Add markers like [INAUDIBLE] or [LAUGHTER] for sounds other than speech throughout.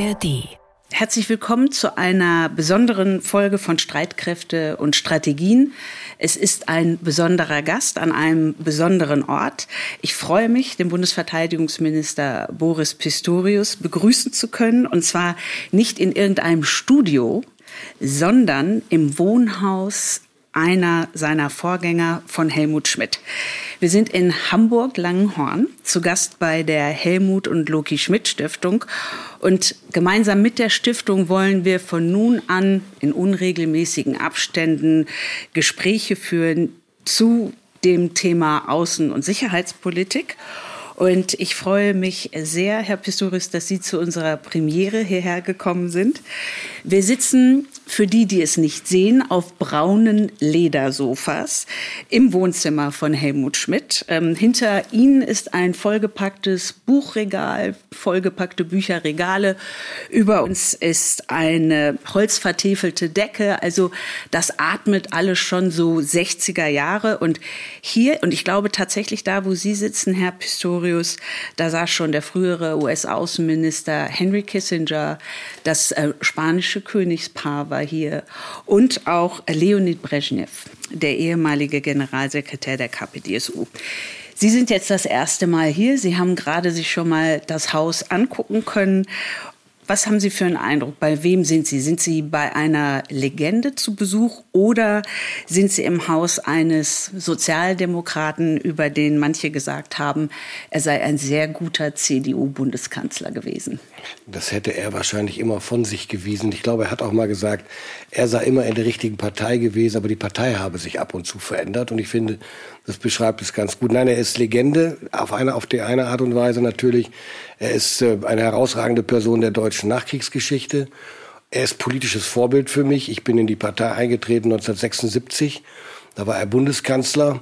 ARD. Herzlich willkommen zu einer besonderen Folge von Streitkräfte und Strategien. Es ist ein besonderer Gast an einem besonderen Ort. Ich freue mich, den Bundesverteidigungsminister Boris Pistorius begrüßen zu können, und zwar nicht in irgendeinem Studio, sondern im Wohnhaus einer seiner Vorgänger von Helmut Schmidt. Wir sind in Hamburg-Langenhorn zu Gast bei der Helmut und Loki Schmidt Stiftung und gemeinsam mit der Stiftung wollen wir von nun an in unregelmäßigen Abständen Gespräche führen zu dem Thema Außen- und Sicherheitspolitik. Und ich freue mich sehr, Herr Pistorius, dass Sie zu unserer Premiere hierher gekommen sind. Wir sitzen für die, die es nicht sehen, auf braunen Ledersofas im Wohnzimmer von Helmut Schmidt. Ähm, hinter Ihnen ist ein vollgepacktes Buchregal, vollgepackte Bücherregale. Über uns ist eine holzvertäfelte Decke. Also das atmet alles schon so 60er Jahre. Und hier, und ich glaube tatsächlich da, wo Sie sitzen, Herr Pistorius, da saß schon der frühere US-Außenminister Henry Kissinger, das äh, spanische Königspaar war hier und auch Leonid Brezhnev, der ehemalige Generalsekretär der KPDSU. Sie sind jetzt das erste Mal hier. Sie haben gerade sich schon mal das Haus angucken können was haben Sie für einen Eindruck? Bei wem sind Sie? Sind Sie bei einer Legende zu Besuch oder sind Sie im Haus eines Sozialdemokraten, über den manche gesagt haben, er sei ein sehr guter CDU-Bundeskanzler gewesen? Das hätte er wahrscheinlich immer von sich gewiesen. Ich glaube, er hat auch mal gesagt, er sei immer in der richtigen Partei gewesen, aber die Partei habe sich ab und zu verändert. Und ich finde, das beschreibt es ganz gut. Nein, er ist Legende auf eine, auf die eine Art und Weise natürlich. Er ist äh, eine herausragende Person der deutschen Nachkriegsgeschichte. Er ist politisches Vorbild für mich. Ich bin in die Partei eingetreten 1976. Da war er Bundeskanzler.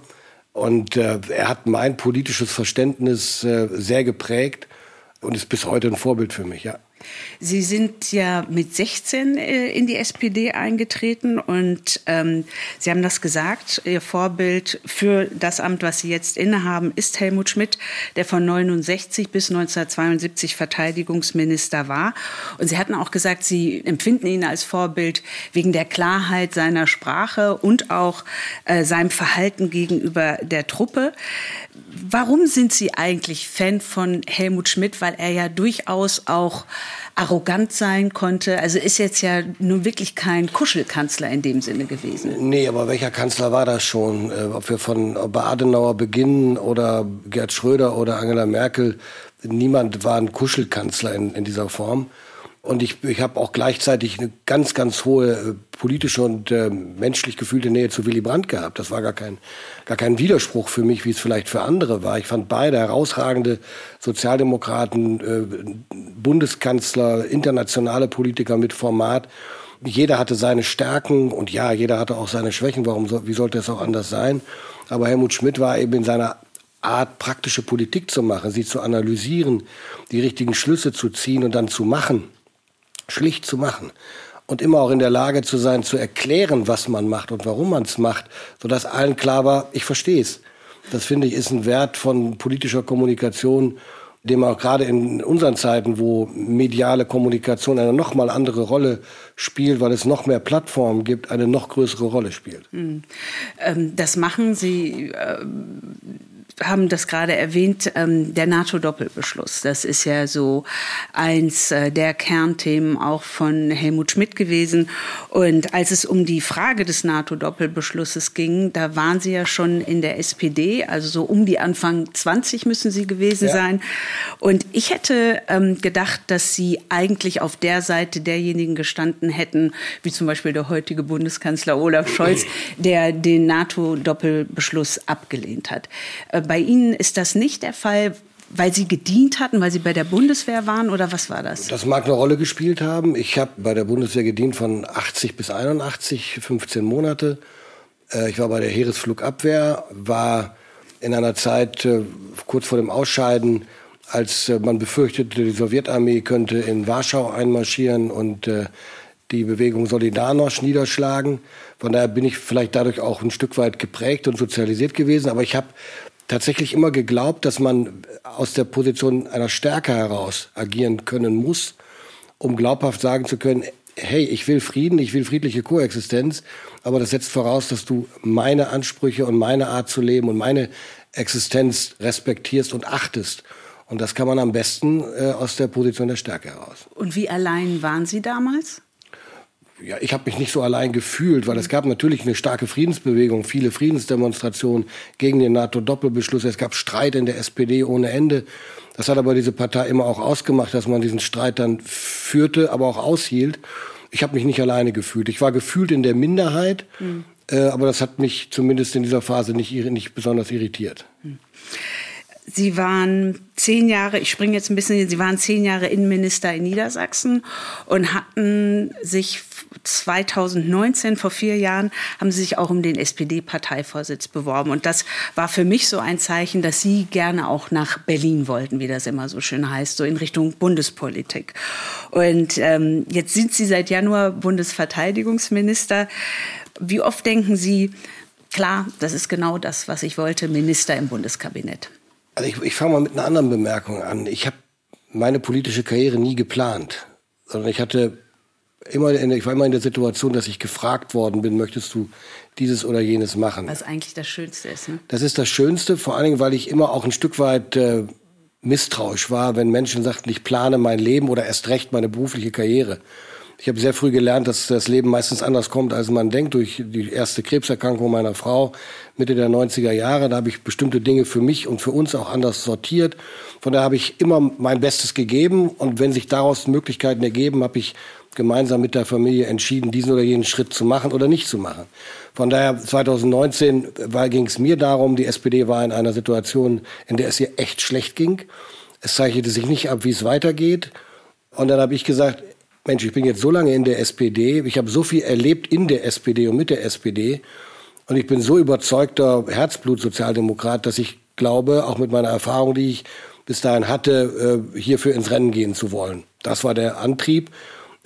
Und äh, er hat mein politisches Verständnis äh, sehr geprägt und ist bis heute ein Vorbild für mich, ja. Sie sind ja mit 16 äh, in die SPD eingetreten und ähm, Sie haben das gesagt, Ihr Vorbild für das Amt, was Sie jetzt innehaben, ist Helmut Schmidt, der von 69 bis 1972 Verteidigungsminister war. Und Sie hatten auch gesagt, Sie empfinden ihn als Vorbild wegen der Klarheit seiner Sprache und auch äh, seinem Verhalten gegenüber der Truppe. Warum sind Sie eigentlich Fan von Helmut Schmidt? Weil er ja durchaus auch arrogant sein konnte. Also ist jetzt ja nun wirklich kein Kuschelkanzler in dem Sinne gewesen. Nee, aber welcher Kanzler war das schon? Äh, ob wir von Adenauer beginnen oder Gerd Schröder oder Angela Merkel, niemand war ein Kuschelkanzler in, in dieser Form. Und ich, ich habe auch gleichzeitig eine ganz, ganz hohe äh, politische und äh, menschlich gefühlte Nähe zu Willy Brandt gehabt. Das war gar kein, gar kein Widerspruch für mich, wie es vielleicht für andere war. Ich fand beide herausragende Sozialdemokraten, äh, Bundeskanzler, internationale Politiker mit Format. Jeder hatte seine Stärken und ja, jeder hatte auch seine Schwächen. Warum, so, wie sollte es auch anders sein? Aber Helmut Schmidt war eben in seiner Art, praktische Politik zu machen, sie zu analysieren, die richtigen Schlüsse zu ziehen und dann zu machen schlicht zu machen und immer auch in der Lage zu sein, zu erklären, was man macht und warum man es macht, sodass allen klar war, ich verstehe es. Das finde ich ist ein Wert von politischer Kommunikation, dem auch gerade in unseren Zeiten, wo mediale Kommunikation eine noch mal andere Rolle spielt, weil es noch mehr Plattformen gibt, eine noch größere Rolle spielt. Hm. Ähm, das machen Sie äh, haben das gerade erwähnt, ähm, der NATO-Doppelbeschluss. Das ist ja so eins äh, der Kernthemen auch von Helmut Schmidt gewesen. Und als es um die Frage des NATO-Doppelbeschlusses ging, da waren Sie ja schon in der SPD, also so um die Anfang 20 müssen Sie gewesen ja. sein. Und ich hätte ähm, gedacht, dass Sie eigentlich auf der Seite derjenigen gestanden hätten, wie zum Beispiel der heutige Bundeskanzler Olaf Scholz, [LAUGHS] der den NATO-Doppelbeschluss abgelehnt hat. Äh, bei Ihnen ist das nicht der Fall, weil Sie gedient hatten, weil Sie bei der Bundeswehr waren oder was war das? Das mag eine Rolle gespielt haben. Ich habe bei der Bundeswehr gedient von 80 bis 81, 15 Monate. Äh, ich war bei der Heeresflugabwehr, war in einer Zeit äh, kurz vor dem Ausscheiden, als äh, man befürchtete, die Sowjetarmee könnte in Warschau einmarschieren und die Bewegung Solidarność niederschlagen. Von daher bin ich vielleicht dadurch auch ein Stück weit geprägt und sozialisiert gewesen. Aber ich habe tatsächlich immer geglaubt, dass man aus der Position einer Stärke heraus agieren können muss um glaubhaft sagen zu können, hey, ich will Frieden, ich will friedliche Koexistenz, aber das setzt voraus, dass du meine Ansprüche und meine Art zu leben und meine Existenz respektierst und achtest. Und das kann man am besten äh, aus der Position der Stärke heraus. Und wie allein waren Sie damals? Ja, ich habe mich nicht so allein gefühlt, weil es gab natürlich eine starke Friedensbewegung, viele Friedensdemonstrationen gegen den NATO-Doppelbeschluss. Es gab Streit in der SPD ohne Ende. Das hat aber diese Partei immer auch ausgemacht, dass man diesen Streit dann führte, aber auch aushielt. Ich habe mich nicht alleine gefühlt. Ich war gefühlt in der Minderheit, mhm. äh, aber das hat mich zumindest in dieser Phase nicht, nicht besonders irritiert. Mhm. Sie waren zehn Jahre, ich springe jetzt ein bisschen, Sie waren zehn Jahre Innenminister in Niedersachsen und hatten sich 2019, vor vier Jahren, haben Sie sich auch um den SPD-Parteivorsitz beworben. Und das war für mich so ein Zeichen, dass Sie gerne auch nach Berlin wollten, wie das immer so schön heißt, so in Richtung Bundespolitik. Und ähm, jetzt sind Sie seit Januar Bundesverteidigungsminister. Wie oft denken Sie, klar, das ist genau das, was ich wollte, Minister im Bundeskabinett? Also ich, ich fange mal mit einer anderen Bemerkung an. Ich habe meine politische Karriere nie geplant, sondern ich hatte immer, in, ich war immer in der Situation, dass ich gefragt worden bin, möchtest du dieses oder jenes machen? Was eigentlich das Schönste ist. Ne? Das ist das Schönste, vor allen Dingen, weil ich immer auch ein Stück weit äh, misstrauisch war, wenn Menschen sagten, ich plane mein Leben oder erst recht meine berufliche Karriere. Ich habe sehr früh gelernt, dass das Leben meistens anders kommt, als man denkt, durch die erste Krebserkrankung meiner Frau Mitte der 90er Jahre. Da habe ich bestimmte Dinge für mich und für uns auch anders sortiert. Von daher habe ich immer mein Bestes gegeben und wenn sich daraus Möglichkeiten ergeben, habe ich gemeinsam mit der Familie entschieden, diesen oder jenen Schritt zu machen oder nicht zu machen. Von daher 2019 ging es mir darum, die SPD war in einer Situation, in der es ihr echt schlecht ging. Es zeichnete sich nicht ab, wie es weitergeht. Und dann habe ich gesagt, Mensch, ich bin jetzt so lange in der SPD, ich habe so viel erlebt in der SPD und mit der SPD und ich bin so überzeugter Herzblut-Sozialdemokrat, dass ich glaube, auch mit meiner Erfahrung, die ich bis dahin hatte, äh, hierfür ins Rennen gehen zu wollen. Das war der Antrieb.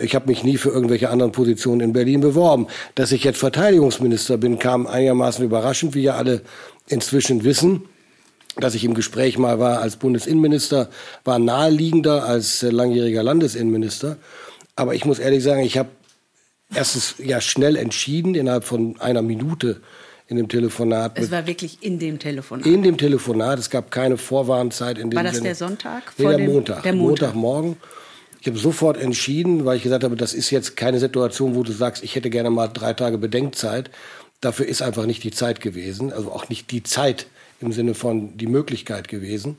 Ich habe mich nie für irgendwelche anderen Positionen in Berlin beworben. Dass ich jetzt Verteidigungsminister bin, kam einigermaßen überraschend, wie ja alle inzwischen wissen. Dass ich im Gespräch mal war als Bundesinnenminister, war naheliegender als langjähriger Landesinnenminister. Aber ich muss ehrlich sagen, ich habe erstens ja schnell entschieden, innerhalb von einer Minute in dem Telefonat. Es war wirklich in dem Telefonat? In dem Telefonat. Es gab keine Vorwarnzeit. In dem war das Sinne. der Sonntag? Nee, der Montag. Der Montag. Montagmorgen. Ich habe sofort entschieden, weil ich gesagt habe, das ist jetzt keine Situation, wo du sagst, ich hätte gerne mal drei Tage Bedenkzeit. Dafür ist einfach nicht die Zeit gewesen. Also auch nicht die Zeit im Sinne von die Möglichkeit gewesen.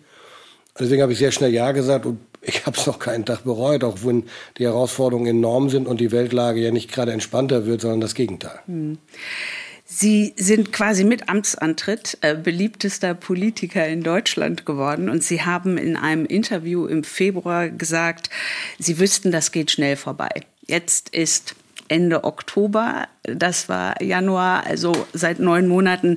Deswegen habe ich sehr schnell Ja gesagt und ich habe es noch keinen Tag bereut, auch wenn die Herausforderungen enorm sind und die Weltlage ja nicht gerade entspannter wird, sondern das Gegenteil. Hm. Sie sind quasi mit Amtsantritt äh, beliebtester Politiker in Deutschland geworden und Sie haben in einem Interview im Februar gesagt, Sie wüssten, das geht schnell vorbei. Jetzt ist Ende Oktober. Das war Januar, also seit neun Monaten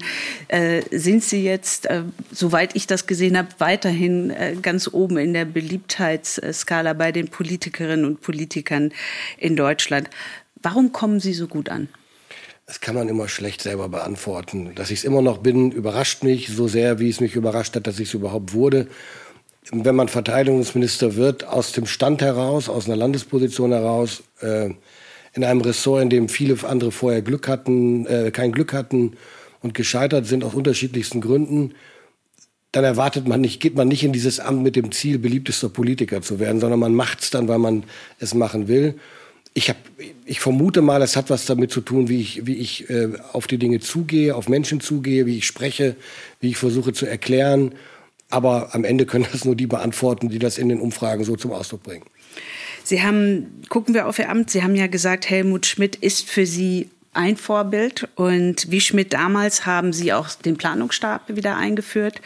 äh, sind sie jetzt, äh, soweit ich das gesehen habe, weiterhin äh, ganz oben in der Beliebtheitsskala bei den Politikerinnen und Politikern in Deutschland. Warum kommen Sie so gut an? Das kann man immer schlecht selber beantworten. Dass ich es immer noch bin, überrascht mich so sehr, wie es mich überrascht hat, dass ich es überhaupt wurde. Wenn man Verteidigungsminister wird, aus dem Stand heraus, aus einer Landesposition heraus, äh, in einem Ressort, in dem viele andere vorher Glück hatten, äh, kein Glück hatten und gescheitert sind aus unterschiedlichsten Gründen, dann erwartet man nicht, geht man nicht in dieses Amt mit dem Ziel, beliebtester Politiker zu werden, sondern man macht es dann, weil man es machen will. Ich, hab, ich vermute mal, es hat was damit zu tun, wie ich, wie ich äh, auf die Dinge zugehe, auf Menschen zugehe, wie ich spreche, wie ich versuche zu erklären. Aber am Ende können das nur die beantworten, die das in den Umfragen so zum Ausdruck bringen. Sie haben, gucken wir auf Ihr Amt, Sie haben ja gesagt, Helmut Schmidt ist für Sie ein Vorbild. Und wie Schmidt damals haben Sie auch den Planungsstab wieder eingeführt,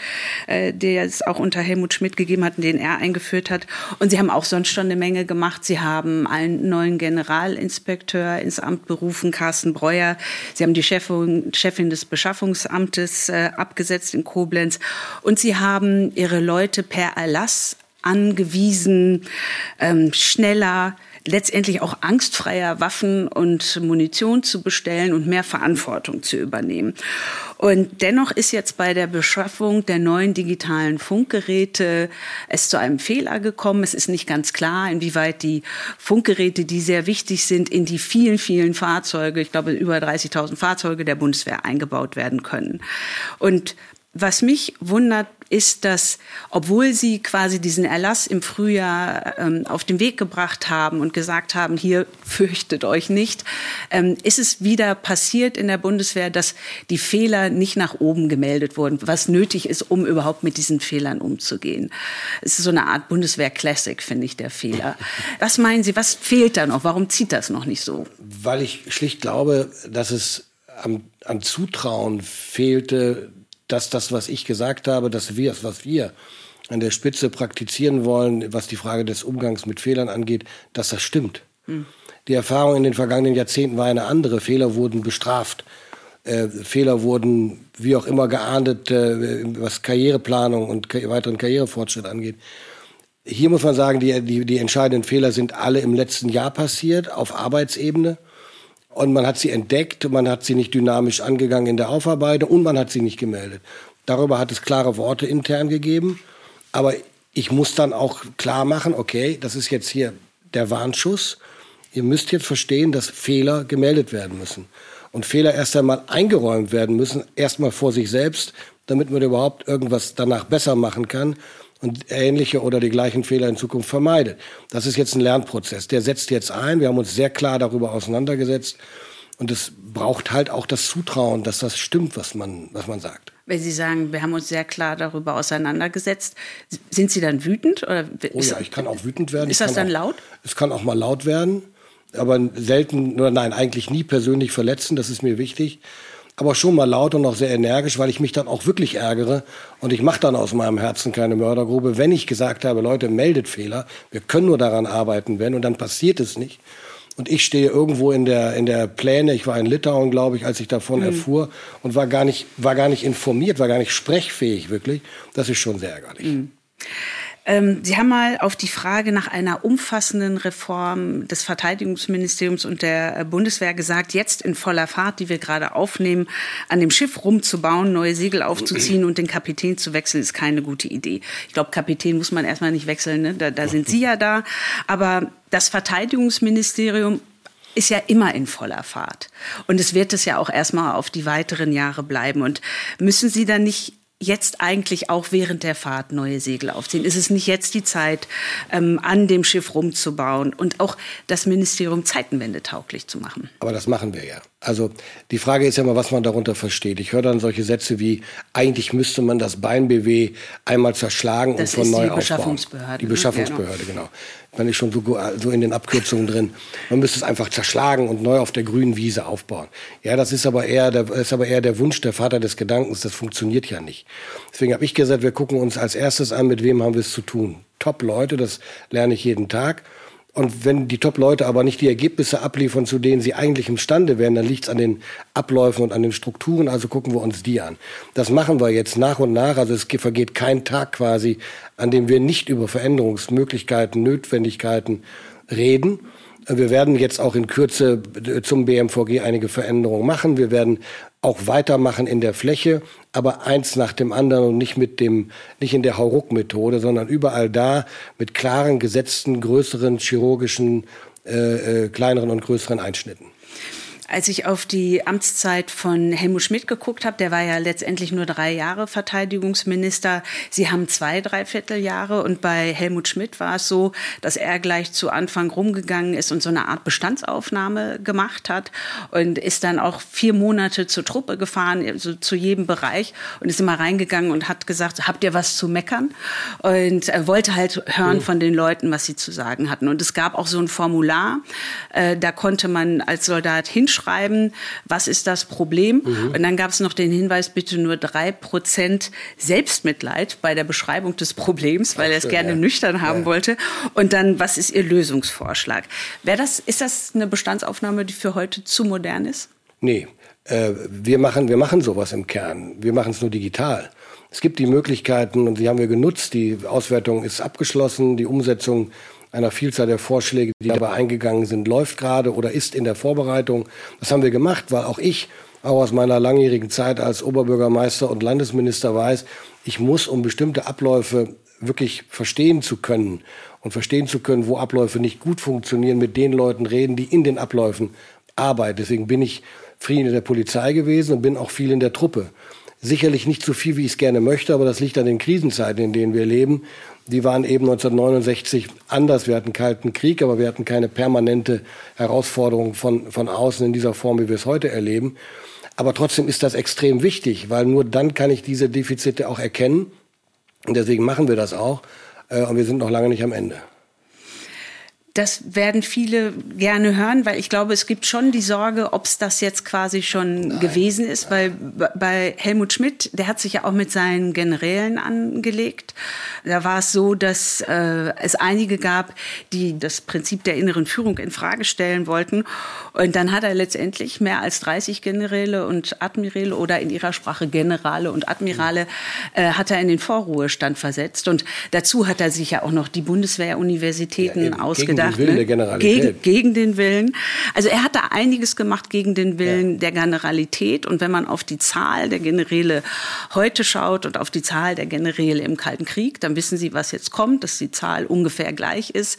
äh, der es auch unter Helmut Schmidt gegeben hat, den er eingeführt hat. Und Sie haben auch sonst schon eine Menge gemacht. Sie haben einen neuen Generalinspekteur ins Amt berufen, Carsten Breuer. Sie haben die Chefin, Chefin des Beschaffungsamtes äh, abgesetzt in Koblenz. Und Sie haben Ihre Leute per Erlass angewiesen, ähm, schneller, letztendlich auch angstfreier Waffen und Munition zu bestellen und mehr Verantwortung zu übernehmen. Und dennoch ist jetzt bei der Beschaffung der neuen digitalen Funkgeräte es zu einem Fehler gekommen. Es ist nicht ganz klar, inwieweit die Funkgeräte, die sehr wichtig sind, in die vielen, vielen Fahrzeuge, ich glaube über 30.000 Fahrzeuge der Bundeswehr eingebaut werden können. Und was mich wundert, ist, dass obwohl sie quasi diesen Erlass im Frühjahr ähm, auf den Weg gebracht haben und gesagt haben, hier [LAUGHS] fürchtet euch nicht, ähm, ist es wieder passiert in der Bundeswehr, dass die Fehler nicht nach oben gemeldet wurden, was nötig ist, um überhaupt mit diesen Fehlern umzugehen. Es ist so eine Art Bundeswehr-Classic, finde ich, der Fehler. Was meinen Sie, was fehlt da noch? Warum zieht das noch nicht so? Weil ich schlicht glaube, dass es am, an Zutrauen fehlte, dass das, was ich gesagt habe, dass wir, was wir an der Spitze praktizieren wollen, was die Frage des Umgangs mit Fehlern angeht, dass das stimmt. Hm. Die Erfahrung in den vergangenen Jahrzehnten war eine andere. Fehler wurden bestraft. Äh, Fehler wurden wie auch immer geahndet, äh, was Karriereplanung und ka weiteren Karrierefortschritt angeht. Hier muss man sagen, die, die, die entscheidenden Fehler sind alle im letzten Jahr passiert, auf Arbeitsebene. Und man hat sie entdeckt, man hat sie nicht dynamisch angegangen in der Aufarbeitung und man hat sie nicht gemeldet. Darüber hat es klare Worte intern gegeben. Aber ich muss dann auch klar machen, okay, das ist jetzt hier der Warnschuss. Ihr müsst jetzt verstehen, dass Fehler gemeldet werden müssen. Und Fehler erst einmal eingeräumt werden müssen, erstmal vor sich selbst, damit man überhaupt irgendwas danach besser machen kann und ähnliche oder die gleichen Fehler in Zukunft vermeidet. Das ist jetzt ein Lernprozess. Der setzt jetzt ein. Wir haben uns sehr klar darüber auseinandergesetzt. Und es braucht halt auch das Zutrauen, dass das stimmt, was man, was man sagt. Wenn Sie sagen, wir haben uns sehr klar darüber auseinandergesetzt, sind Sie dann wütend? Oder oh ja, ich kann auch wütend werden. Ist das dann auch, laut? Es kann auch mal laut werden, aber selten, oder nein, eigentlich nie persönlich verletzen, das ist mir wichtig aber schon mal laut und auch sehr energisch, weil ich mich dann auch wirklich ärgere. Und ich mache dann aus meinem Herzen keine Mördergrube, wenn ich gesagt habe, Leute, meldet Fehler. Wir können nur daran arbeiten, wenn. Und dann passiert es nicht. Und ich stehe irgendwo in der, in der Pläne, ich war in Litauen, glaube ich, als ich davon mhm. erfuhr und war gar, nicht, war gar nicht informiert, war gar nicht sprechfähig wirklich. Das ist schon sehr ärgerlich. Mhm. Ähm, Sie haben mal auf die Frage nach einer umfassenden Reform des Verteidigungsministeriums und der äh, Bundeswehr gesagt, jetzt in voller Fahrt, die wir gerade aufnehmen, an dem Schiff rumzubauen, neue Segel aufzuziehen und den Kapitän zu wechseln, ist keine gute Idee. Ich glaube, Kapitän muss man erstmal nicht wechseln, ne? da, da sind Sie ja da. Aber das Verteidigungsministerium ist ja immer in voller Fahrt. Und es wird es ja auch erstmal auf die weiteren Jahre bleiben. Und müssen Sie dann nicht jetzt eigentlich auch während der Fahrt neue Segel aufziehen? Ist es nicht jetzt die Zeit, ähm, an dem Schiff rumzubauen und auch das Ministerium Zeitenwende tauglich zu machen? Aber das machen wir ja. Also die Frage ist ja immer, was man darunter versteht. Ich höre dann solche Sätze wie, eigentlich müsste man das Bein-BW einmal zerschlagen das und von neu aufbauen. Die Beschaffungsbehörde. Die Beschaffungsbehörde, genau. Man ist schon so, so in den Abkürzungen drin. Man müsste es einfach zerschlagen und neu auf der grünen Wiese aufbauen. Ja, das ist aber eher der, ist aber eher der Wunsch, der Vater des Gedankens. Das funktioniert ja nicht. Deswegen habe ich gesagt, wir gucken uns als erstes an, mit wem haben wir es zu tun. Top-Leute, das lerne ich jeden Tag. Und wenn die Top-Leute aber nicht die Ergebnisse abliefern, zu denen sie eigentlich imstande wären, dann liegt es an den Abläufen und an den Strukturen. Also gucken wir uns die an. Das machen wir jetzt nach und nach. Also es vergeht kein Tag quasi, an dem wir nicht über Veränderungsmöglichkeiten, Notwendigkeiten reden. Wir werden jetzt auch in Kürze zum BMVG einige Veränderungen machen. Wir werden auch weitermachen in der Fläche, aber eins nach dem anderen und nicht mit dem, nicht in der Hauruck-Methode, sondern überall da mit klaren, gesetzten, größeren chirurgischen, äh, äh, kleineren und größeren Einschnitten. Als ich auf die Amtszeit von Helmut Schmidt geguckt habe, der war ja letztendlich nur drei Jahre Verteidigungsminister. Sie haben zwei, dreiviertel Jahre und bei Helmut Schmidt war es so, dass er gleich zu Anfang rumgegangen ist und so eine Art Bestandsaufnahme gemacht hat und ist dann auch vier Monate zur Truppe gefahren, also zu jedem Bereich und ist immer reingegangen und hat gesagt, habt ihr was zu meckern? Und er wollte halt hören mhm. von den Leuten, was sie zu sagen hatten. Und es gab auch so ein Formular, äh, da konnte man als Soldat hinschreiben, schreiben, was ist das Problem? Mhm. Und dann gab es noch den Hinweis, bitte nur drei Prozent Selbstmitleid bei der Beschreibung des Problems, weil er es gerne ja. nüchtern haben ja. wollte. Und dann, was ist Ihr Lösungsvorschlag? Wäre das, ist das eine Bestandsaufnahme, die für heute zu modern ist? Nee, äh, wir, machen, wir machen sowas im Kern. Wir machen es nur digital. Es gibt die Möglichkeiten und die haben wir genutzt. Die Auswertung ist abgeschlossen, die Umsetzung einer Vielzahl der Vorschläge, die dabei eingegangen sind, läuft gerade oder ist in der Vorbereitung. Das haben wir gemacht, weil auch ich, auch aus meiner langjährigen Zeit als Oberbürgermeister und Landesminister weiß, ich muss, um bestimmte Abläufe wirklich verstehen zu können und verstehen zu können, wo Abläufe nicht gut funktionieren, mit den Leuten reden, die in den Abläufen arbeiten. Deswegen bin ich viel in der Polizei gewesen und bin auch viel in der Truppe. Sicherlich nicht so viel, wie ich es gerne möchte, aber das liegt an den Krisenzeiten, in denen wir leben. Die waren eben 1969 anders. Wir hatten kalten Krieg, aber wir hatten keine permanente Herausforderung von, von außen in dieser Form, wie wir es heute erleben. Aber trotzdem ist das extrem wichtig, weil nur dann kann ich diese Defizite auch erkennen. Und deswegen machen wir das auch. Äh, und wir sind noch lange nicht am Ende. Das werden viele gerne hören, weil ich glaube, es gibt schon die Sorge, ob es das jetzt quasi schon nein, gewesen ist, weil bei Helmut Schmidt, der hat sich ja auch mit seinen Generälen angelegt. Da war es so, dass äh, es einige gab, die das Prinzip der inneren Führung in Frage stellen wollten. Und dann hat er letztendlich mehr als 30 Generäle und Admiräle oder in ihrer Sprache Generale und Admirale äh, hat er in den Vorruhestand versetzt. Und dazu hat er sich ja auch noch die Bundeswehruniversitäten ja, ausgedacht gedacht. Gegen den Willen ne? der Generalität. Gegen, gegen, den Willen. Also er hat da einiges gemacht gegen den Willen ja. der Generalität. Und wenn man auf die Zahl der Generäle heute schaut und auf die Zahl der Generäle im Kalten Krieg, dann wissen Sie, was jetzt kommt, dass die Zahl ungefähr gleich ist.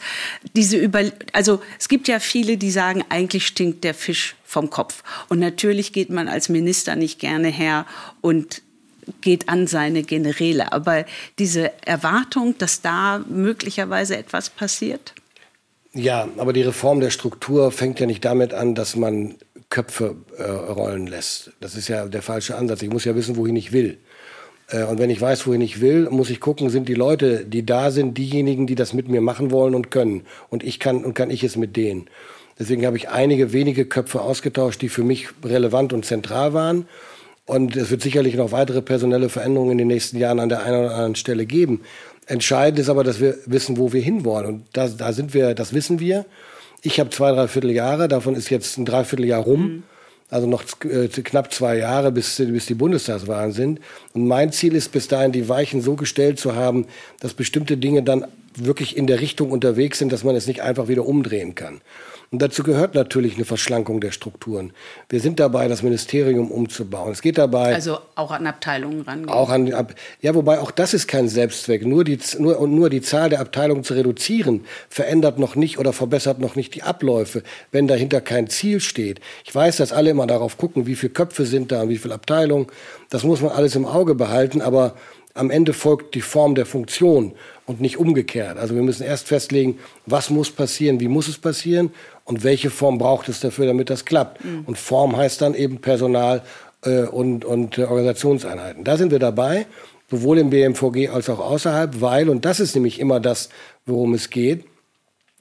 Diese Über also es gibt ja viele, die sagen, eigentlich stinkt der Fisch vom Kopf. Und natürlich geht man als Minister nicht gerne her und geht an seine Generäle. Aber diese Erwartung, dass da möglicherweise etwas passiert? Ja, aber die Reform der Struktur fängt ja nicht damit an, dass man Köpfe äh, rollen lässt. Das ist ja der falsche Ansatz. Ich muss ja wissen, wohin ich will. Äh, und wenn ich weiß, wohin ich will, muss ich gucken, sind die Leute, die da sind, diejenigen, die das mit mir machen wollen und können. Und ich kann und kann ich es mit denen. Deswegen habe ich einige wenige Köpfe ausgetauscht, die für mich relevant und zentral waren. Und es wird sicherlich noch weitere personelle Veränderungen in den nächsten Jahren an der einen oder anderen Stelle geben. Entscheidend ist aber, dass wir wissen, wo wir hinwollen. Und da, da sind wir, das wissen wir. Ich habe zwei, dreiviertel Jahre, davon ist jetzt ein Dreivierteljahr rum. Mhm. Also noch äh, knapp zwei Jahre, bis, bis die Bundestagswahlen sind. Und mein Ziel ist, bis dahin die Weichen so gestellt zu haben, dass bestimmte Dinge dann wirklich in der Richtung unterwegs sind, dass man es nicht einfach wieder umdrehen kann. Und dazu gehört natürlich eine Verschlankung der Strukturen. Wir sind dabei, das Ministerium umzubauen. Es geht dabei. Also auch an Abteilungen rangehen. Auch an, ja, wobei auch das ist kein Selbstzweck. Nur die, nur, und nur die Zahl der Abteilungen zu reduzieren, verändert noch nicht oder verbessert noch nicht die Abläufe, wenn dahinter kein Ziel steht. Ich weiß, dass alle immer darauf gucken, wie viele Köpfe sind da, wie viele Abteilungen. Das muss man alles im Auge behalten, aber am Ende folgt die Form der Funktion und nicht umgekehrt. Also wir müssen erst festlegen, was muss passieren, wie muss es passieren und welche Form braucht es dafür, damit das klappt. Mhm. Und Form heißt dann eben Personal äh, und, und äh, Organisationseinheiten. Da sind wir dabei, sowohl im BMVG als auch außerhalb, weil, und das ist nämlich immer das, worum es geht,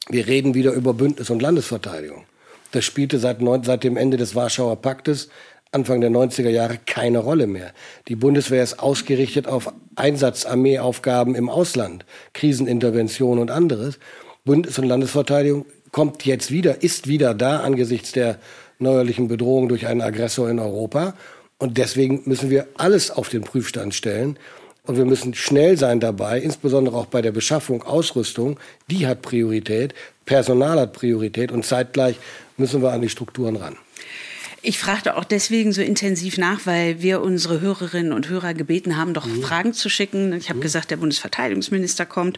wir reden wieder über Bündnis- und Landesverteidigung. Das spielte seit, seit dem Ende des Warschauer Paktes Anfang der 90er Jahre keine Rolle mehr. Die Bundeswehr ist ausgerichtet auf Einsatzarmeeaufgaben im Ausland, Krisenintervention und anderes. Bundes- und Landesverteidigung kommt jetzt wieder, ist wieder da angesichts der neuerlichen Bedrohung durch einen Aggressor in Europa. Und deswegen müssen wir alles auf den Prüfstand stellen. Und wir müssen schnell sein dabei, insbesondere auch bei der Beschaffung, Ausrüstung. Die hat Priorität, Personal hat Priorität und zeitgleich müssen wir an die Strukturen ran. Ich fragte auch deswegen so intensiv nach, weil wir unsere Hörerinnen und Hörer gebeten haben, doch mhm. Fragen zu schicken. Ich habe mhm. gesagt, der Bundesverteidigungsminister kommt.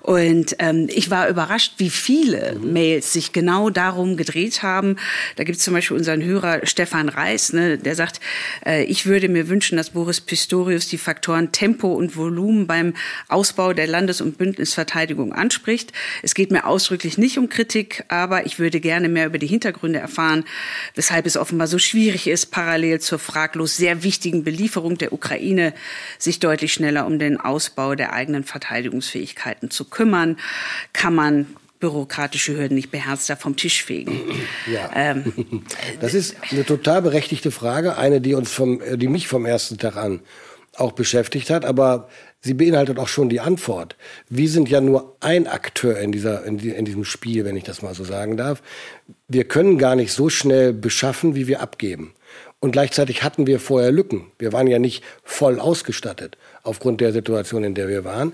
Und ähm, ich war überrascht, wie viele mhm. Mails sich genau darum gedreht haben. Da gibt es zum Beispiel unseren Hörer Stefan Reis, ne, der sagt, äh, ich würde mir wünschen, dass Boris Pistorius die Faktoren Tempo und Volumen beim Ausbau der Landes- und Bündnisverteidigung anspricht. Es geht mir ausdrücklich nicht um Kritik, aber ich würde gerne mehr über die Hintergründe erfahren, weshalb es offenbar offenbar so schwierig ist, parallel zur fraglos sehr wichtigen Belieferung der Ukraine sich deutlich schneller um den Ausbau der eigenen Verteidigungsfähigkeiten zu kümmern, kann man bürokratische Hürden nicht beherzter vom Tisch fegen. [CLEARS THROAT] Ja. Ähm, [LAUGHS] das ist eine total berechtigte Frage, eine, die uns vom, die mich vom ersten Tag an auch beschäftigt hat, aber sie beinhaltet auch schon die Antwort. Wir sind ja nur ein Akteur in, dieser, in, die, in diesem Spiel, wenn ich das mal so sagen darf. Wir können gar nicht so schnell beschaffen, wie wir abgeben. Und gleichzeitig hatten wir vorher Lücken. Wir waren ja nicht voll ausgestattet. aufgrund der Situation, in der wir waren.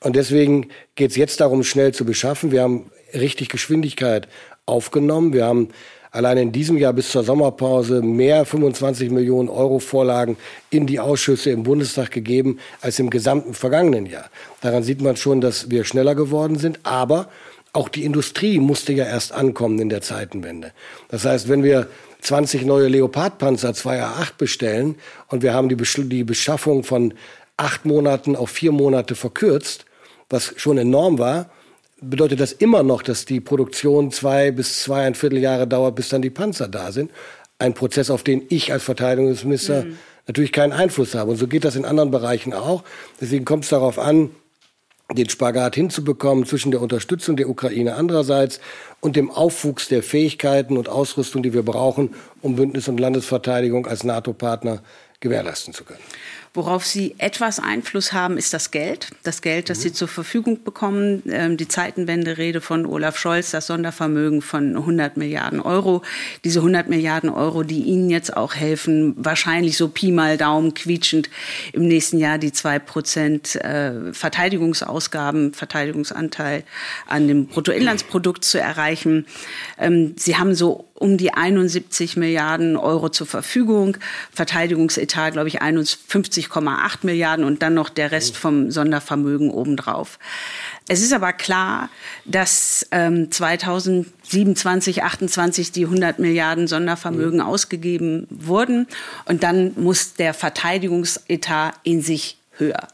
Und deswegen geht es jetzt darum, schnell zu beschaffen. Wir haben richtig Geschwindigkeit aufgenommen. Wir haben allein in diesem Jahr bis zur Sommerpause mehr 25 Millionen Euro Vorlagen in die Ausschüsse im Bundestag gegeben als im gesamten vergangenen Jahr. Daran sieht man schon, dass wir schneller geworden sind. Aber auch die Industrie musste ja erst ankommen in der Zeitenwende. Das heißt, wenn wir 20 neue Leopardpanzer 2A8 bestellen und wir haben die, die Beschaffung von acht Monaten auf vier Monate verkürzt, was schon enorm war, bedeutet das immer noch, dass die Produktion zwei bis zweieinviertel Jahre dauert, bis dann die Panzer da sind. Ein Prozess, auf den ich als Verteidigungsminister mhm. natürlich keinen Einfluss habe. Und so geht das in anderen Bereichen auch. Deswegen kommt es darauf an, den Spagat hinzubekommen zwischen der Unterstützung der Ukraine andererseits und dem Aufwuchs der Fähigkeiten und Ausrüstung, die wir brauchen, um Bündnis- und Landesverteidigung als NATO-Partner gewährleisten zu können. Worauf Sie etwas Einfluss haben, ist das Geld. Das Geld, das mhm. Sie zur Verfügung bekommen. Ähm, die Zeitenwende-Rede von Olaf Scholz, das Sondervermögen von 100 Milliarden Euro. Diese 100 Milliarden Euro, die Ihnen jetzt auch helfen, wahrscheinlich so Pi mal Daumen quietschend im nächsten Jahr die zwei Prozent äh, Verteidigungsausgaben, Verteidigungsanteil an dem Bruttoinlandsprodukt zu erreichen. Ähm, Sie haben so um die 71 Milliarden Euro zur Verfügung. Verteidigungsetat, glaube ich, 51,8 Milliarden und dann noch der Rest vom Sondervermögen obendrauf. Es ist aber klar, dass ähm, 2027, 28 die 100 Milliarden Sondervermögen mhm. ausgegeben wurden und dann muss der Verteidigungsetat in sich höher.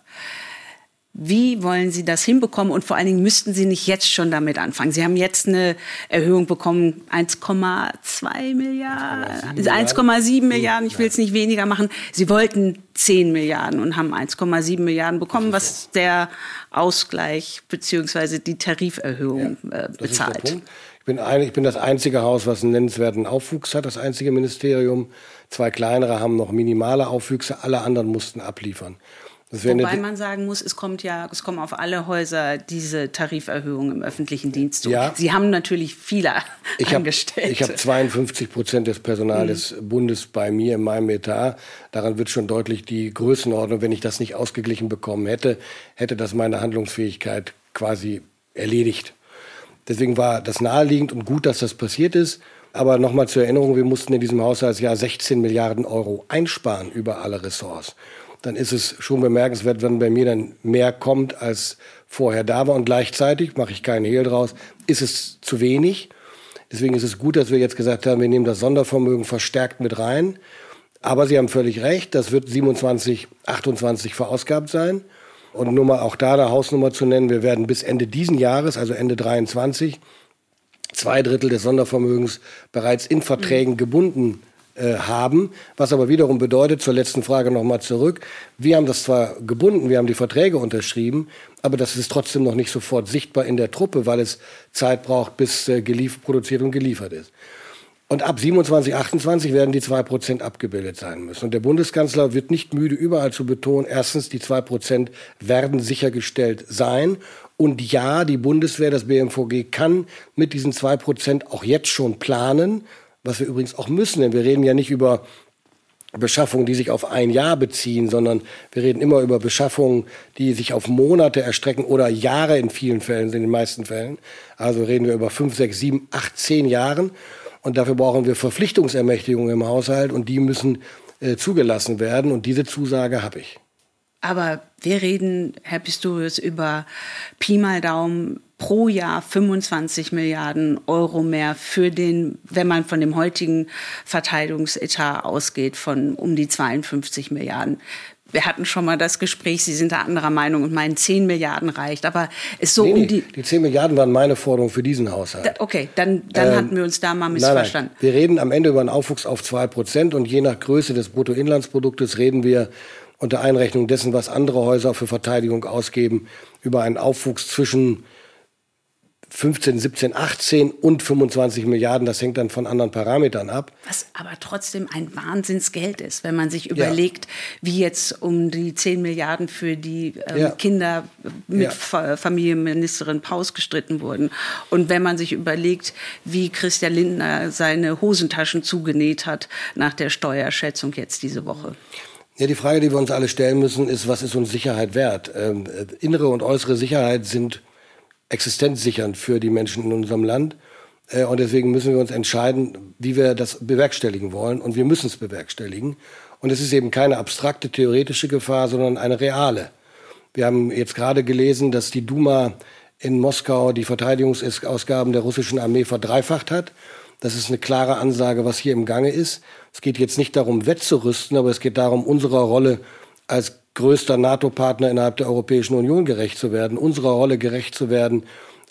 Wie wollen Sie das hinbekommen? Und vor allen Dingen müssten Sie nicht jetzt schon damit anfangen. Sie haben jetzt eine Erhöhung bekommen, 1,2 Milliarden, 1,7 Milliarden. Ich will es nicht weniger machen. Sie wollten 10 Milliarden und haben 1,7 Milliarden bekommen, was der Ausgleich beziehungsweise die Tariferhöhung ja, äh, bezahlt. Ich bin, ein, ich bin das einzige Haus, was einen nennenswerten Aufwuchs hat, das einzige Ministerium. Zwei kleinere haben noch minimale Aufwüchse, alle anderen mussten abliefern. Wobei man sagen muss, es kommt ja, es kommen auf alle Häuser diese Tariferhöhungen im öffentlichen Dienst zu. Ja. Sie haben natürlich viele ich Angestellte. Hab, ich habe 52 Prozent des Personals mhm. des Bundes bei mir in meinem Etat. Daran wird schon deutlich die Größenordnung. Wenn ich das nicht ausgeglichen bekommen hätte, hätte das meine Handlungsfähigkeit quasi erledigt. Deswegen war das naheliegend und gut, dass das passiert ist. Aber nochmal zur Erinnerung, wir mussten in diesem Haushaltsjahr 16 Milliarden Euro einsparen über alle Ressorts dann ist es schon bemerkenswert, wenn bei mir dann mehr kommt, als vorher da war. Und gleichzeitig, mache ich keinen Hehl draus, ist es zu wenig. Deswegen ist es gut, dass wir jetzt gesagt haben, wir nehmen das Sondervermögen verstärkt mit rein. Aber Sie haben völlig recht, das wird 27, 28 verausgabt sein. Und nur mal auch da eine Hausnummer zu nennen, wir werden bis Ende diesen Jahres, also Ende 23, zwei Drittel des Sondervermögens bereits in Verträgen gebunden äh, haben, was aber wiederum bedeutet, zur letzten Frage nochmal zurück, wir haben das zwar gebunden, wir haben die Verträge unterschrieben, aber das ist trotzdem noch nicht sofort sichtbar in der Truppe, weil es Zeit braucht, bis äh, produziert und geliefert ist. Und ab 27, 28 werden die zwei Prozent abgebildet sein müssen. Und der Bundeskanzler wird nicht müde, überall zu betonen, erstens, die zwei Prozent werden sichergestellt sein. Und ja, die Bundeswehr, das BMVG kann mit diesen zwei Prozent auch jetzt schon planen was wir übrigens auch müssen, denn wir reden ja nicht über Beschaffungen, die sich auf ein Jahr beziehen, sondern wir reden immer über Beschaffungen, die sich auf Monate erstrecken oder Jahre in vielen Fällen, in den meisten Fällen. Also reden wir über fünf, sechs, sieben, acht, zehn Jahren. Und dafür brauchen wir Verpflichtungsermächtigungen im Haushalt und die müssen äh, zugelassen werden. Und diese Zusage habe ich. Aber wir reden, Herr Pistorius, über Pi mal Daumen pro Jahr 25 Milliarden Euro mehr für den, wenn man von dem heutigen Verteidigungsetat ausgeht, von um die 52 Milliarden. Wir hatten schon mal das Gespräch, Sie sind da anderer Meinung und meinen 10 Milliarden reicht. Aber es so nee, um die. Die 10 Milliarden waren meine Forderung für diesen Haushalt. Da, okay, dann, dann ähm, hatten wir uns da mal missverstanden. Nein, nein. Wir reden am Ende über einen Aufwuchs auf 2 Prozent und je nach Größe des Bruttoinlandsproduktes reden wir unter Einrechnung dessen, was andere Häuser für Verteidigung ausgeben, über einen Aufwuchs zwischen 15, 17, 18 und 25 Milliarden. Das hängt dann von anderen Parametern ab. Was aber trotzdem ein Wahnsinnsgeld ist, wenn man sich überlegt, ja. wie jetzt um die 10 Milliarden für die ähm, ja. Kinder mit ja. Familienministerin Paus gestritten wurden. Und wenn man sich überlegt, wie Christian Lindner seine Hosentaschen zugenäht hat nach der Steuerschätzung jetzt diese Woche. Ja, die Frage, die wir uns alle stellen müssen, ist, was ist uns Sicherheit wert? Ähm, äh, innere und äußere Sicherheit sind existenzsichernd für die Menschen in unserem Land. Äh, und deswegen müssen wir uns entscheiden, wie wir das bewerkstelligen wollen. Und wir müssen es bewerkstelligen. Und es ist eben keine abstrakte, theoretische Gefahr, sondern eine reale. Wir haben jetzt gerade gelesen, dass die Duma in Moskau die Verteidigungsausgaben der russischen Armee verdreifacht hat. Das ist eine klare Ansage, was hier im Gange ist. Es geht jetzt nicht darum, wettzurüsten, aber es geht darum, unserer Rolle als größter NATO-Partner innerhalb der Europäischen Union gerecht zu werden, unserer Rolle gerecht zu werden,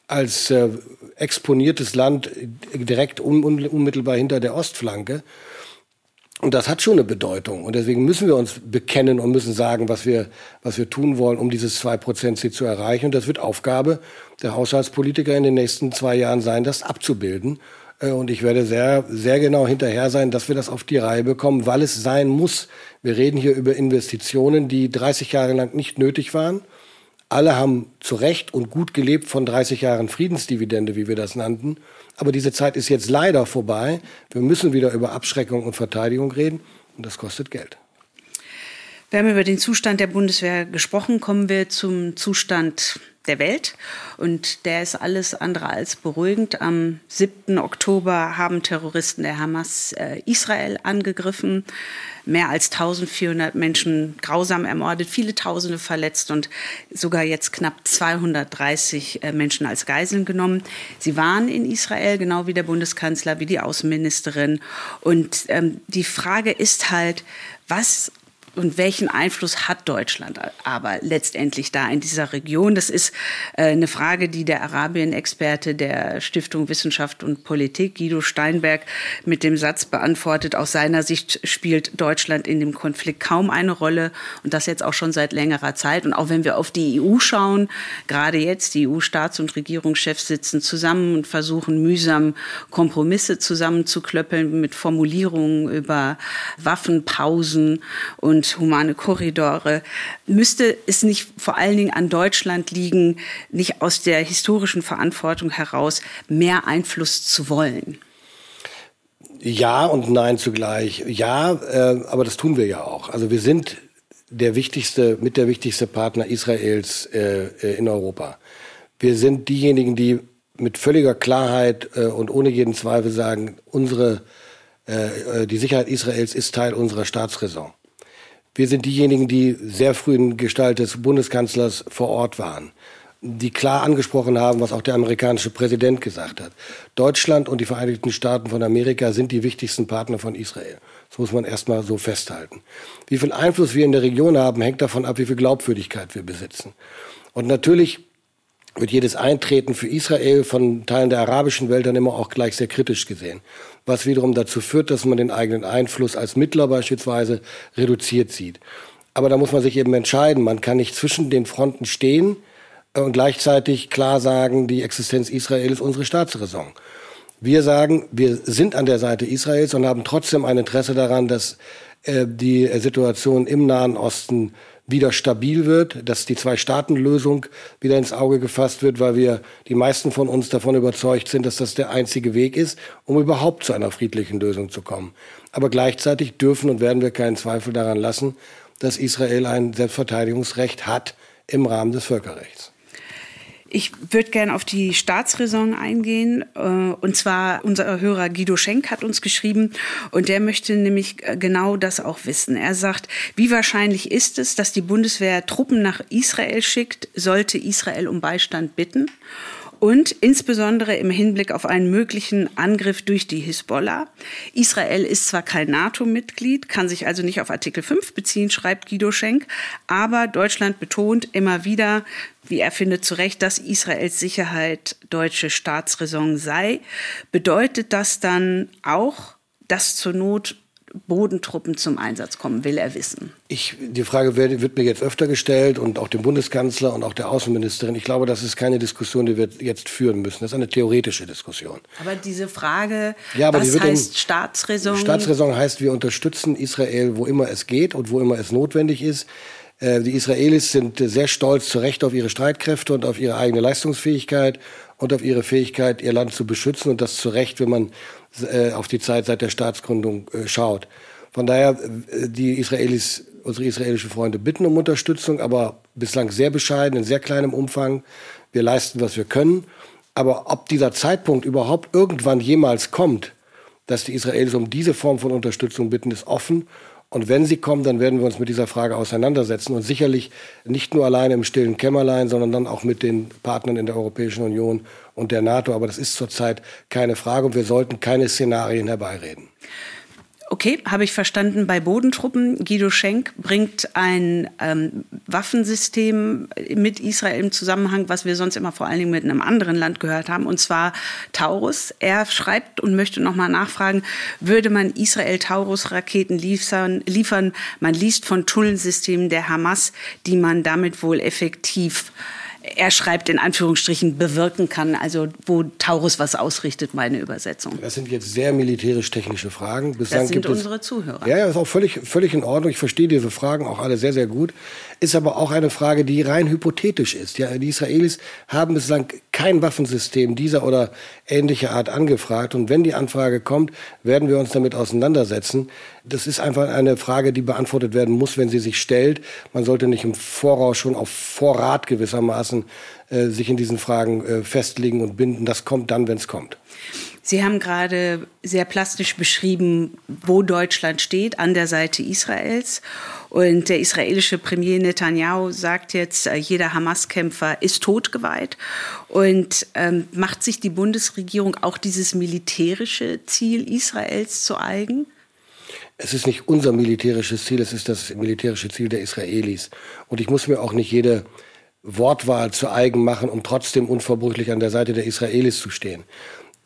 als äh, exponiertes Land direkt un unmittelbar hinter der Ostflanke. Und das hat schon eine Bedeutung. Und deswegen müssen wir uns bekennen und müssen sagen, was wir, was wir tun wollen, um dieses 2%-Ziel zu erreichen. Und das wird Aufgabe der Haushaltspolitiker in den nächsten zwei Jahren sein, das abzubilden. Äh, und ich werde sehr, sehr genau hinterher sein, dass wir das auf die Reihe bekommen, weil es sein muss. Wir reden hier über Investitionen, die 30 Jahre lang nicht nötig waren. Alle haben zu Recht und gut gelebt von 30 Jahren Friedensdividende, wie wir das nannten. Aber diese Zeit ist jetzt leider vorbei. Wir müssen wieder über Abschreckung und Verteidigung reden und das kostet Geld. Wir haben über den Zustand der Bundeswehr gesprochen. Kommen wir zum Zustand der Welt. Und der ist alles andere als beruhigend. Am 7. Oktober haben Terroristen der Hamas äh, Israel angegriffen, mehr als 1400 Menschen grausam ermordet, viele Tausende verletzt und sogar jetzt knapp 230 äh, Menschen als Geiseln genommen. Sie waren in Israel, genau wie der Bundeskanzler, wie die Außenministerin. Und ähm, die Frage ist halt, was und welchen Einfluss hat Deutschland aber letztendlich da in dieser Region? Das ist äh, eine Frage, die der Arabien-Experte der Stiftung Wissenschaft und Politik, Guido Steinberg, mit dem Satz beantwortet, aus seiner Sicht spielt Deutschland in dem Konflikt kaum eine Rolle und das jetzt auch schon seit längerer Zeit. Und auch wenn wir auf die EU schauen, gerade jetzt, die EU-Staats- und Regierungschefs sitzen zusammen und versuchen mühsam Kompromisse zusammenzuklöppeln mit Formulierungen über Waffenpausen und und humane Korridore. Müsste es nicht vor allen Dingen an Deutschland liegen, nicht aus der historischen Verantwortung heraus mehr Einfluss zu wollen? Ja und nein zugleich. Ja, äh, aber das tun wir ja auch. Also wir sind der wichtigste, mit der wichtigste Partner Israels äh, äh in Europa. Wir sind diejenigen, die mit völliger Klarheit äh, und ohne jeden Zweifel sagen, unsere, äh, äh, die Sicherheit Israels ist Teil unserer Staatsräson. Wir sind diejenigen, die sehr früh in Gestalt des Bundeskanzlers vor Ort waren, die klar angesprochen haben, was auch der amerikanische Präsident gesagt hat. Deutschland und die Vereinigten Staaten von Amerika sind die wichtigsten Partner von Israel. Das muss man erstmal so festhalten. Wie viel Einfluss wir in der Region haben, hängt davon ab, wie viel Glaubwürdigkeit wir besitzen. Und natürlich wird jedes Eintreten für Israel von Teilen der arabischen Welt dann immer auch gleich sehr kritisch gesehen. Was wiederum dazu führt, dass man den eigenen Einfluss als Mittler beispielsweise reduziert sieht. Aber da muss man sich eben entscheiden. Man kann nicht zwischen den Fronten stehen und gleichzeitig klar sagen, die Existenz Israel ist unsere Staatsräson. Wir sagen, wir sind an der Seite Israels und haben trotzdem ein Interesse daran, dass äh, die Situation im Nahen Osten wieder stabil wird, dass die Zwei-Staaten-Lösung wieder ins Auge gefasst wird, weil wir die meisten von uns davon überzeugt sind, dass das der einzige Weg ist, um überhaupt zu einer friedlichen Lösung zu kommen. Aber gleichzeitig dürfen und werden wir keinen Zweifel daran lassen, dass Israel ein Selbstverteidigungsrecht hat im Rahmen des Völkerrechts. Ich würde gerne auf die Staatsräson eingehen. Äh, und zwar unser Hörer Guido Schenk hat uns geschrieben und der möchte nämlich äh, genau das auch wissen. Er sagt, wie wahrscheinlich ist es, dass die Bundeswehr Truppen nach Israel schickt, sollte Israel um Beistand bitten? Und insbesondere im Hinblick auf einen möglichen Angriff durch die Hisbollah. Israel ist zwar kein NATO-Mitglied, kann sich also nicht auf Artikel 5 beziehen, schreibt Guido Schenk, aber Deutschland betont immer wieder, wie er findet zu Recht, dass Israels Sicherheit deutsche Staatsräson sei. Bedeutet das dann auch, dass zur Not Bodentruppen zum Einsatz kommen, will er wissen. Ich, die Frage wird, wird, mir jetzt öfter gestellt und auch dem Bundeskanzler und auch der Außenministerin. Ich glaube, das ist keine Diskussion, die wir jetzt führen müssen. Das ist eine theoretische Diskussion. Aber diese Frage, ja, aber was heißt Staatsräson? Staatsräson heißt, wir unterstützen Israel, wo immer es geht und wo immer es notwendig ist. Äh, die Israelis sind sehr stolz zu Recht auf ihre Streitkräfte und auf ihre eigene Leistungsfähigkeit und auf ihre Fähigkeit, ihr Land zu beschützen und das zu Recht, wenn man äh, auf die Zeit seit der Staatsgründung äh, schaut. Von daher, die Israelis, unsere israelischen Freunde bitten um Unterstützung, aber bislang sehr bescheiden, in sehr kleinem Umfang. Wir leisten, was wir können. Aber ob dieser Zeitpunkt überhaupt irgendwann jemals kommt, dass die Israelis um diese Form von Unterstützung bitten, ist offen. Und wenn sie kommen, dann werden wir uns mit dieser Frage auseinandersetzen und sicherlich nicht nur alleine im stillen Kämmerlein, sondern dann auch mit den Partnern in der Europäischen Union und der NATO. Aber das ist zurzeit keine Frage und wir sollten keine Szenarien herbeireden. Okay, habe ich verstanden. Bei Bodentruppen, Guido Schenk bringt ein ähm, Waffensystem mit Israel im Zusammenhang, was wir sonst immer vor allen Dingen mit einem anderen Land gehört haben, und zwar Taurus. Er schreibt und möchte nochmal nachfragen, würde man Israel Taurus-Raketen liefern, liefern? Man liest von Tunnelsystemen der Hamas, die man damit wohl effektiv er schreibt in Anführungsstrichen bewirken kann, also wo Taurus was ausrichtet, meine Übersetzung. Das sind jetzt sehr militärisch-technische Fragen. Bislang das sind unsere Zuhörer. Ja, ja, ist auch völlig, völlig in Ordnung. Ich verstehe diese Fragen auch alle sehr, sehr gut. Ist aber auch eine Frage, die rein hypothetisch ist. Ja, die Israelis haben bislang kein Waffensystem dieser oder ähnlicher Art angefragt. Und wenn die Anfrage kommt, werden wir uns damit auseinandersetzen. Das ist einfach eine Frage, die beantwortet werden muss, wenn sie sich stellt. Man sollte nicht im Voraus schon auf Vorrat gewissermaßen äh, sich in diesen Fragen äh, festlegen und binden. Das kommt dann, wenn es kommt. Sie haben gerade sehr plastisch beschrieben, wo Deutschland steht, an der Seite Israels. Und der israelische Premier Netanyahu sagt jetzt, äh, jeder Hamas-Kämpfer ist totgeweiht. Und ähm, macht sich die Bundesregierung auch dieses militärische Ziel Israels zu eigen? Es ist nicht unser militärisches Ziel, es ist das militärische Ziel der Israelis. Und ich muss mir auch nicht jede Wortwahl zu eigen machen, um trotzdem unverbrüchlich an der Seite der Israelis zu stehen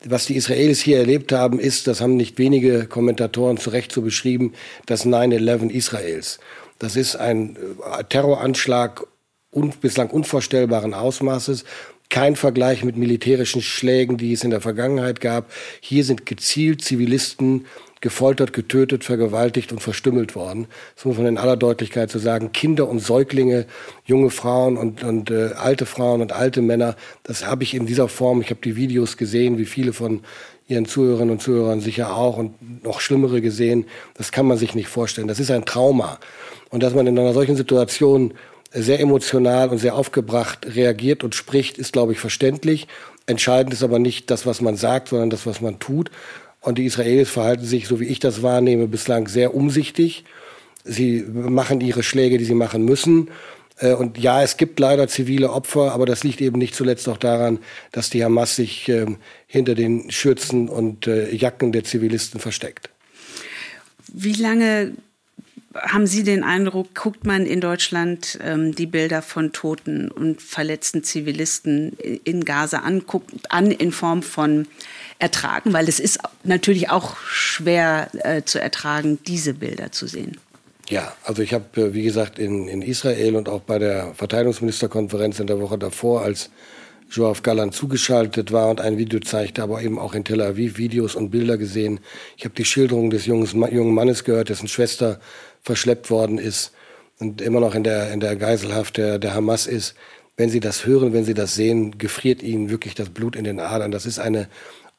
was die Israelis hier erlebt haben, ist, das haben nicht wenige Kommentatoren zu Recht so beschrieben, das 9-11 Israels. Das ist ein äh, Terroranschlag un bislang unvorstellbaren Ausmaßes. Kein Vergleich mit militärischen Schlägen, die es in der Vergangenheit gab. Hier sind gezielt Zivilisten gefoltert, getötet, vergewaltigt und verstümmelt worden. Das muss man in aller Deutlichkeit zu so sagen. Kinder und Säuglinge, junge Frauen und, und äh, alte Frauen und alte Männer, das habe ich in dieser Form, ich habe die Videos gesehen, wie viele von Ihren Zuhörerinnen und Zuhörern sicher auch und noch schlimmere gesehen. Das kann man sich nicht vorstellen. Das ist ein Trauma. Und dass man in einer solchen Situation sehr emotional und sehr aufgebracht reagiert und spricht, ist, glaube ich, verständlich. Entscheidend ist aber nicht das, was man sagt, sondern das, was man tut. Und die Israelis verhalten sich, so wie ich das wahrnehme, bislang sehr umsichtig. Sie machen ihre Schläge, die sie machen müssen. Äh, und ja, es gibt leider zivile Opfer, aber das liegt eben nicht zuletzt auch daran, dass die Hamas sich ähm, hinter den Schürzen und äh, Jacken der Zivilisten versteckt. Wie lange haben Sie den Eindruck, guckt man in Deutschland ähm, die Bilder von toten und verletzten Zivilisten in Gaza an, guckt an in Form von ertragen, weil es ist natürlich auch schwer äh, zu ertragen, diese Bilder zu sehen. Ja, also ich habe, äh, wie gesagt, in, in Israel und auch bei der Verteidigungsministerkonferenz in der Woche davor, als Joachim Galland zugeschaltet war und ein Video zeigte, aber eben auch in Tel Aviv Videos und Bilder gesehen. Ich habe die Schilderung des jungen, jungen Mannes gehört, dessen Schwester verschleppt worden ist und immer noch in der, in der Geiselhaft der, der Hamas ist. Wenn Sie das hören, wenn Sie das sehen, gefriert Ihnen wirklich das Blut in den Adern. Das ist eine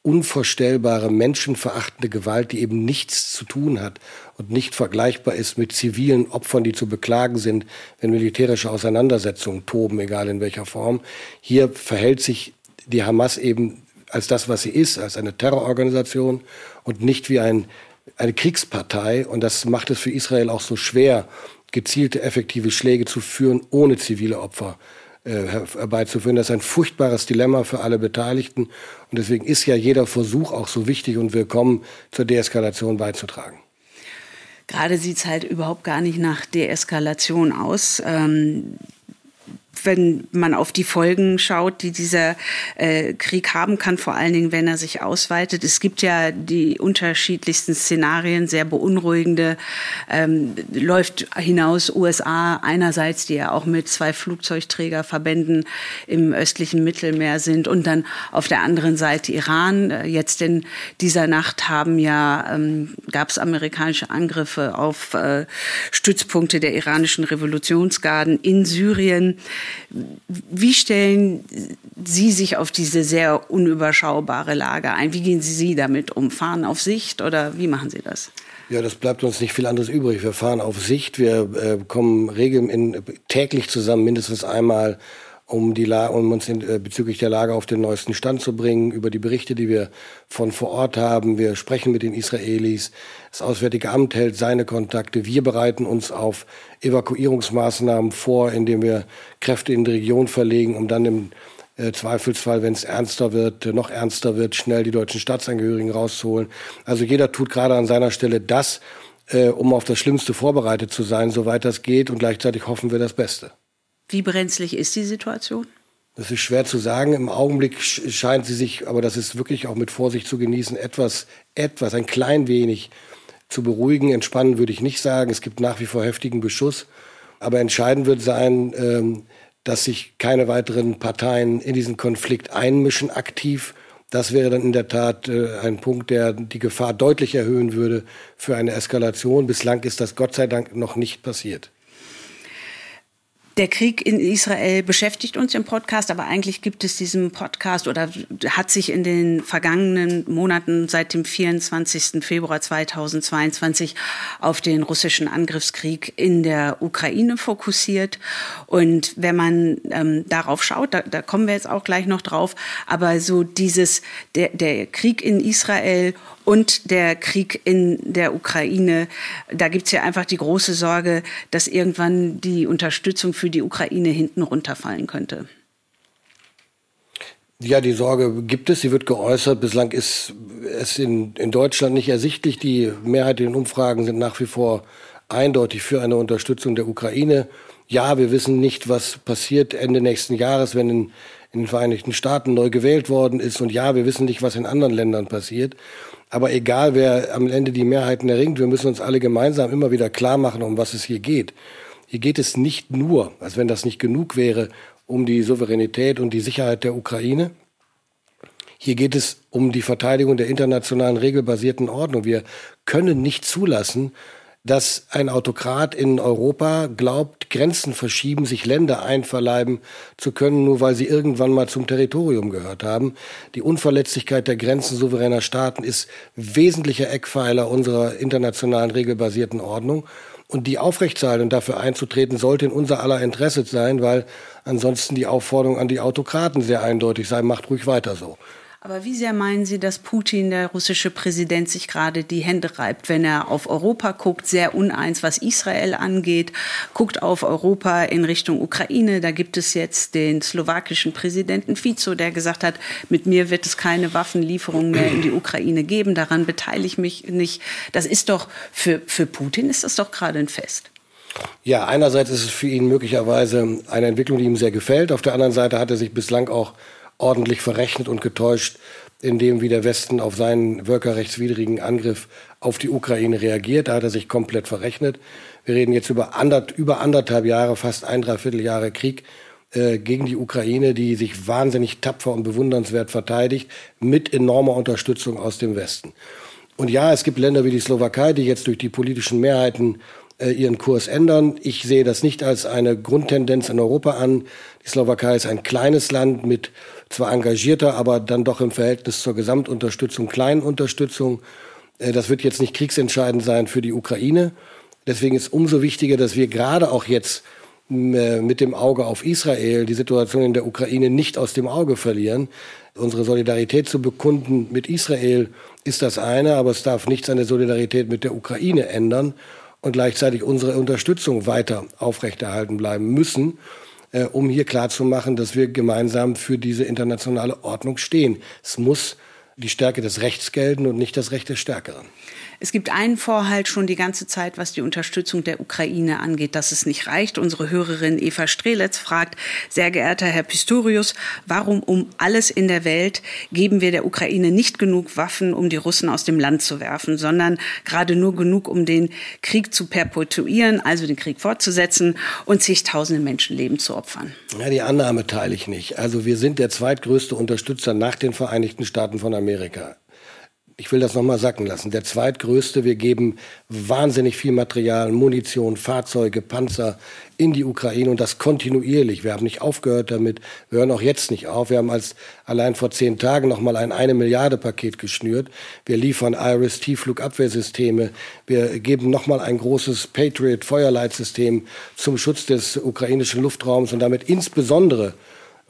unvorstellbare, menschenverachtende Gewalt, die eben nichts zu tun hat und nicht vergleichbar ist mit zivilen Opfern, die zu beklagen sind, wenn militärische Auseinandersetzungen toben, egal in welcher Form. Hier verhält sich die Hamas eben als das, was sie ist, als eine Terrororganisation und nicht wie ein, eine Kriegspartei. Und das macht es für Israel auch so schwer, gezielte, effektive Schläge zu führen, ohne zivile Opfer äh, herbeizuführen. Das ist ein furchtbares Dilemma für alle Beteiligten. Und deswegen ist ja jeder Versuch auch so wichtig und willkommen, zur Deeskalation beizutragen. Gerade sieht es halt überhaupt gar nicht nach Deeskalation aus. Ähm wenn man auf die Folgen schaut, die dieser äh, Krieg haben kann, vor allen Dingen, wenn er sich ausweitet. Es gibt ja die unterschiedlichsten Szenarien, sehr beunruhigende, ähm, läuft hinaus USA einerseits, die ja auch mit zwei Flugzeugträgerverbänden im östlichen Mittelmeer sind und dann auf der anderen Seite Iran. Äh, jetzt in dieser Nacht haben ja, ähm, gab es amerikanische Angriffe auf äh, Stützpunkte der iranischen Revolutionsgarden in Syrien. Wie stellen Sie sich auf diese sehr unüberschaubare Lage ein? Wie gehen Sie damit um? Fahren auf Sicht oder wie machen Sie das? Ja, das bleibt uns nicht viel anderes übrig. Wir fahren auf Sicht, wir äh, kommen regel in, täglich zusammen, mindestens einmal, um, die La um uns in, äh, bezüglich der Lage auf den neuesten Stand zu bringen, über die Berichte, die wir von vor Ort haben. Wir sprechen mit den Israelis. Das Auswärtige Amt hält seine Kontakte. Wir bereiten uns auf Evakuierungsmaßnahmen vor, indem wir Kräfte in die Region verlegen, um dann im äh, Zweifelsfall, wenn es ernster wird, äh, noch ernster wird, schnell die deutschen Staatsangehörigen rauszuholen. Also jeder tut gerade an seiner Stelle das, äh, um auf das Schlimmste vorbereitet zu sein, soweit das geht. Und gleichzeitig hoffen wir das Beste. Wie brenzlig ist die Situation? Das ist schwer zu sagen. Im Augenblick scheint sie sich, aber das ist wirklich auch mit Vorsicht zu genießen, etwas, etwas, ein klein wenig zu beruhigen. Entspannen würde ich nicht sagen. Es gibt nach wie vor heftigen Beschuss. Aber entscheidend wird sein, ähm, dass sich keine weiteren Parteien in diesen Konflikt einmischen aktiv. Das wäre dann in der Tat äh, ein Punkt, der die Gefahr deutlich erhöhen würde für eine Eskalation. Bislang ist das Gott sei Dank noch nicht passiert. Der Krieg in Israel beschäftigt uns im Podcast, aber eigentlich gibt es diesen Podcast oder hat sich in den vergangenen Monaten seit dem 24. Februar 2022 auf den russischen Angriffskrieg in der Ukraine fokussiert. Und wenn man ähm, darauf schaut, da, da kommen wir jetzt auch gleich noch drauf, aber so dieses, der, der Krieg in Israel und der Krieg in der Ukraine. Da gibt es ja einfach die große Sorge, dass irgendwann die Unterstützung für die Ukraine hinten runterfallen könnte. Ja, die Sorge gibt es, sie wird geäußert. Bislang ist es in, in Deutschland nicht ersichtlich. Die Mehrheit in den Umfragen sind nach wie vor eindeutig für eine Unterstützung der Ukraine. Ja, wir wissen nicht, was passiert Ende nächsten Jahres, wenn in, in den Vereinigten Staaten neu gewählt worden ist. Und ja, wir wissen nicht, was in anderen Ländern passiert. Aber egal, wer am Ende die Mehrheiten erringt, wir müssen uns alle gemeinsam immer wieder klar machen, um was es hier geht. Hier geht es nicht nur, als wenn das nicht genug wäre, um die Souveränität und die Sicherheit der Ukraine. Hier geht es um die Verteidigung der internationalen regelbasierten Ordnung. Wir können nicht zulassen, dass ein Autokrat in Europa glaubt, Grenzen verschieben, sich Länder einverleiben zu können, nur weil sie irgendwann mal zum Territorium gehört haben. Die Unverletzlichkeit der Grenzen souveräner Staaten ist wesentlicher Eckpfeiler unserer internationalen regelbasierten Ordnung. Und die aufrechtzuerhalten dafür einzutreten, sollte in unser aller Interesse sein, weil ansonsten die Aufforderung an die Autokraten sehr eindeutig sei, macht ruhig weiter so. Aber wie sehr meinen Sie, dass Putin, der russische Präsident, sich gerade die Hände reibt, wenn er auf Europa guckt, sehr uneins, was Israel angeht, guckt auf Europa in Richtung Ukraine. Da gibt es jetzt den slowakischen Präsidenten Fico, der gesagt hat, mit mir wird es keine Waffenlieferungen mehr in die Ukraine geben. Daran beteilige ich mich nicht. Das ist doch für, für Putin ist das doch gerade ein Fest. Ja, einerseits ist es für ihn möglicherweise eine Entwicklung, die ihm sehr gefällt. Auf der anderen Seite hat er sich bislang auch ordentlich verrechnet und getäuscht, in dem, wie der Westen auf seinen völkerrechtswidrigen Angriff auf die Ukraine reagiert. Da hat er sich komplett verrechnet. Wir reden jetzt über, andert, über anderthalb Jahre, fast ein Dreivierteljahre Krieg äh, gegen die Ukraine, die sich wahnsinnig tapfer und bewundernswert verteidigt, mit enormer Unterstützung aus dem Westen. Und ja, es gibt Länder wie die Slowakei, die jetzt durch die politischen Mehrheiten äh, ihren Kurs ändern. Ich sehe das nicht als eine Grundtendenz in Europa an. Die Slowakei ist ein kleines Land mit zwar engagierter, aber dann doch im Verhältnis zur Gesamtunterstützung kleinen Unterstützung. Äh, das wird jetzt nicht kriegsentscheidend sein für die Ukraine. Deswegen ist umso wichtiger, dass wir gerade auch jetzt äh, mit dem Auge auf Israel die Situation in der Ukraine nicht aus dem Auge verlieren. Unsere Solidarität zu bekunden mit Israel ist das eine, aber es darf nichts an der Solidarität mit der Ukraine ändern und gleichzeitig unsere Unterstützung weiter aufrechterhalten bleiben müssen äh, um hier klarzumachen, dass wir gemeinsam für diese internationale Ordnung stehen. Es muss die Stärke des Rechts gelten und nicht das Recht des Stärkeren. Es gibt einen Vorhalt schon die ganze Zeit, was die Unterstützung der Ukraine angeht, dass es nicht reicht. Unsere Hörerin Eva Streletz fragt, sehr geehrter Herr Pistorius, warum um alles in der Welt geben wir der Ukraine nicht genug Waffen, um die Russen aus dem Land zu werfen, sondern gerade nur genug, um den Krieg zu perpetuieren, also den Krieg fortzusetzen und zigtausende Menschenleben zu opfern? Ja, die Annahme teile ich nicht. Also wir sind der zweitgrößte Unterstützer nach den Vereinigten Staaten von Amerika ich will das nochmal sacken lassen, der zweitgrößte. Wir geben wahnsinnig viel Material, Munition, Fahrzeuge, Panzer in die Ukraine und das kontinuierlich. Wir haben nicht aufgehört damit, wir hören auch jetzt nicht auf. Wir haben als allein vor zehn Tagen nochmal ein eine Milliarde Paket geschnürt. Wir liefern Iris-Tiefflugabwehrsysteme. Wir geben nochmal ein großes Patriot-Feuerleitsystem zum Schutz des ukrainischen Luftraums und damit insbesondere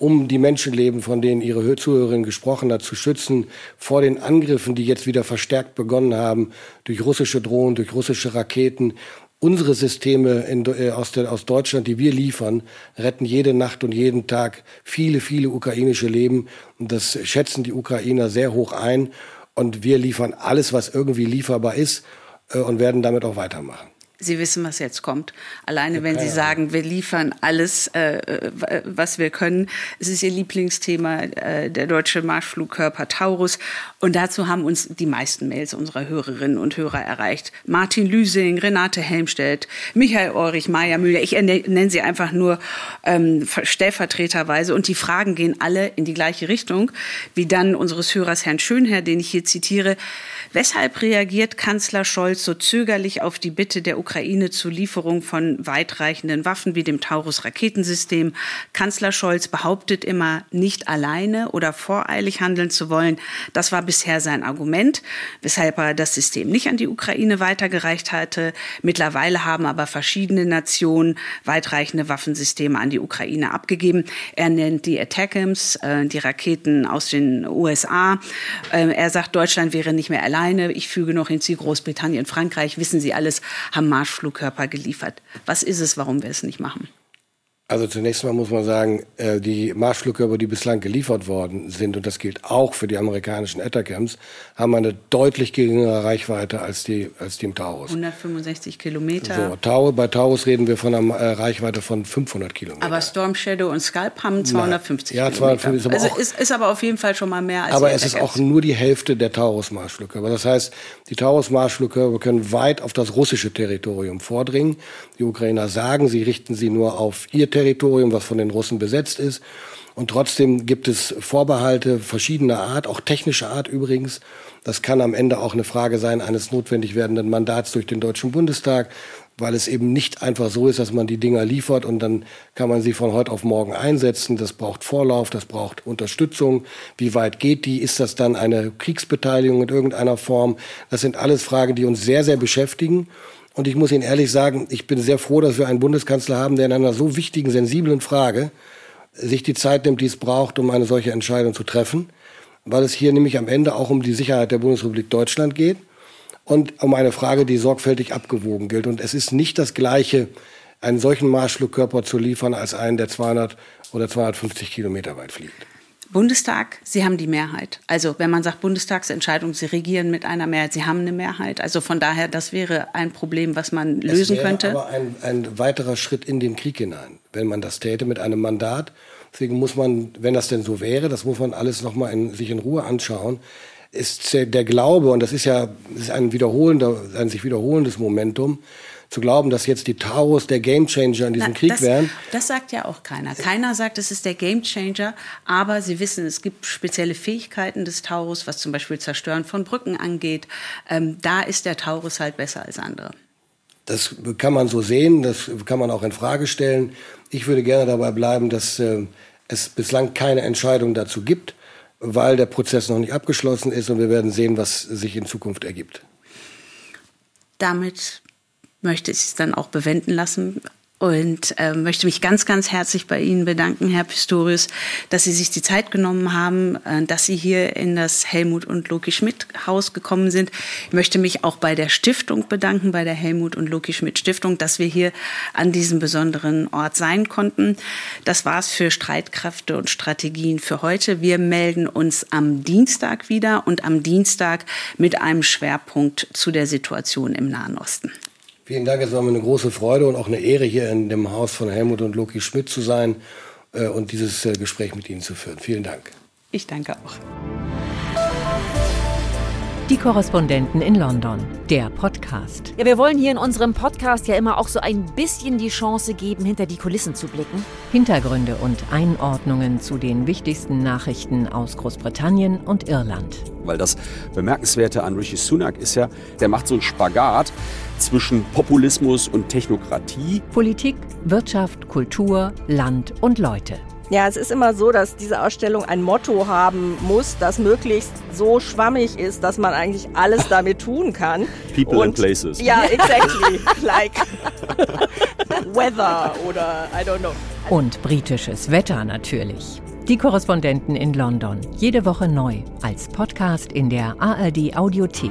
um die Menschenleben, von denen Ihre Zuhörerin gesprochen hat, zu schützen vor den Angriffen, die jetzt wieder verstärkt begonnen haben, durch russische Drohnen, durch russische Raketen. Unsere Systeme in, äh, aus, der, aus Deutschland, die wir liefern, retten jede Nacht und jeden Tag viele, viele ukrainische Leben. Und das schätzen die Ukrainer sehr hoch ein. Und wir liefern alles, was irgendwie lieferbar ist äh, und werden damit auch weitermachen. Sie wissen, was jetzt kommt. Alleine, wenn Sie sagen, wir liefern alles, äh, äh, was wir können. Es ist Ihr Lieblingsthema, äh, der deutsche Marschflugkörper Taurus. Und dazu haben uns die meisten Mails unserer Hörerinnen und Hörer erreicht. Martin Lüsing, Renate Helmstedt, Michael Ulrich, Maja Müller. Ich nenne sie einfach nur ähm, stellvertreterweise. Und die Fragen gehen alle in die gleiche Richtung, wie dann unseres Hörers Herrn Schönherr, den ich hier zitiere. Weshalb reagiert Kanzler Scholz so zögerlich auf die Bitte der Ukraine zur Lieferung von weitreichenden Waffen wie dem Taurus-Raketensystem? Kanzler Scholz behauptet immer, nicht alleine oder voreilig handeln zu wollen. Das war bisher sein Argument, weshalb er das System nicht an die Ukraine weitergereicht hatte. Mittlerweile haben aber verschiedene Nationen weitreichende Waffensysteme an die Ukraine abgegeben. Er nennt die Attackams, äh, die Raketen aus den USA. Äh, er sagt, Deutschland wäre nicht mehr allein alleine, ich füge noch hinzu, Großbritannien, Frankreich, wissen Sie alles, haben Marschflugkörper geliefert. Was ist es, warum wir es nicht machen? Also zunächst mal muss man sagen, äh, die Marschflugkörper, die bislang geliefert worden sind, und das gilt auch für die amerikanischen Ettercamps, haben eine deutlich geringere Reichweite als die, als die im Taurus. 165 Kilometer. So, Taurus, bei Taurus reden wir von einer äh, Reichweite von 500 Kilometern. Aber Storm Shadow und Scalp haben 250 ja, Kilometer. 250 ist aber, also auch, ist, ist aber auf jeden Fall schon mal mehr als Aber es ist auch nur die Hälfte der Taurus-Marschflugkörper. Das heißt, die Taurus-Marschflugkörper können weit auf das russische Territorium vordringen. Die Ukrainer sagen, sie richten sie nur auf ihr Territorium Territorium, was von den Russen besetzt ist. Und trotzdem gibt es Vorbehalte verschiedener Art, auch technischer Art übrigens. Das kann am Ende auch eine Frage sein eines notwendig werdenden Mandats durch den Deutschen Bundestag, weil es eben nicht einfach so ist, dass man die Dinger liefert und dann kann man sie von heute auf morgen einsetzen. Das braucht Vorlauf, das braucht Unterstützung. Wie weit geht die? Ist das dann eine Kriegsbeteiligung in irgendeiner Form? Das sind alles Fragen, die uns sehr, sehr beschäftigen. Und ich muss Ihnen ehrlich sagen, ich bin sehr froh, dass wir einen Bundeskanzler haben, der in einer so wichtigen, sensiblen Frage sich die Zeit nimmt, die es braucht, um eine solche Entscheidung zu treffen. Weil es hier nämlich am Ende auch um die Sicherheit der Bundesrepublik Deutschland geht und um eine Frage, die sorgfältig abgewogen gilt. Und es ist nicht das Gleiche, einen solchen Marschflugkörper zu liefern, als einen, der 200 oder 250 Kilometer weit fliegt. Bundestag, Sie haben die Mehrheit. Also wenn man sagt Bundestagsentscheidung, Sie regieren mit einer Mehrheit, Sie haben eine Mehrheit. Also von daher, das wäre ein Problem, was man lösen es wäre könnte. Aber ein, ein weiterer Schritt in den Krieg hinein, wenn man das täte mit einem Mandat. Deswegen muss man, wenn das denn so wäre, das muss man alles noch mal in, sich in Ruhe anschauen. Ist der Glaube und das ist ja das ist ein wiederholender, ein sich wiederholendes Momentum zu glauben, dass jetzt die Taurus der Gamechanger in diesem Na, Krieg das, wären. Das sagt ja auch keiner. Keiner sagt, es ist der Gamechanger, aber sie wissen, es gibt spezielle Fähigkeiten des Taurus, was zum Beispiel Zerstören von Brücken angeht. Ähm, da ist der Taurus halt besser als andere. Das kann man so sehen, das kann man auch in Frage stellen. Ich würde gerne dabei bleiben, dass äh, es bislang keine Entscheidung dazu gibt, weil der Prozess noch nicht abgeschlossen ist und wir werden sehen, was sich in Zukunft ergibt. Damit möchte ich es dann auch bewenden lassen und äh, möchte mich ganz, ganz herzlich bei Ihnen bedanken, Herr Pistorius, dass Sie sich die Zeit genommen haben, äh, dass Sie hier in das Helmut und Loki Schmidt Haus gekommen sind. Ich möchte mich auch bei der Stiftung bedanken, bei der Helmut und Loki Schmidt Stiftung, dass wir hier an diesem besonderen Ort sein konnten. Das war's für Streitkräfte und Strategien für heute. Wir melden uns am Dienstag wieder und am Dienstag mit einem Schwerpunkt zu der Situation im Nahen Osten. Vielen Dank, es war mir eine große Freude und auch eine Ehre, hier in dem Haus von Helmut und Loki Schmidt zu sein äh, und dieses äh, Gespräch mit Ihnen zu führen. Vielen Dank. Ich danke auch. Die Korrespondenten in London, der Podcast. Ja, wir wollen hier in unserem Podcast ja immer auch so ein bisschen die Chance geben, hinter die Kulissen zu blicken. Hintergründe und Einordnungen zu den wichtigsten Nachrichten aus Großbritannien und Irland. Weil das Bemerkenswerte an Rishi Sunak ist ja, der macht so einen Spagat zwischen Populismus und Technokratie. Politik, Wirtschaft, Kultur, Land und Leute. Ja, es ist immer so, dass diese Ausstellung ein Motto haben muss, das möglichst so schwammig ist, dass man eigentlich alles damit tun kann. [LAUGHS] People Und, and places. Ja, [LAUGHS] exactly. like [LAUGHS] weather oder I don't know. Und britisches Wetter natürlich. Die Korrespondenten in London. Jede Woche neu. Als Podcast in der ARD Audiothek.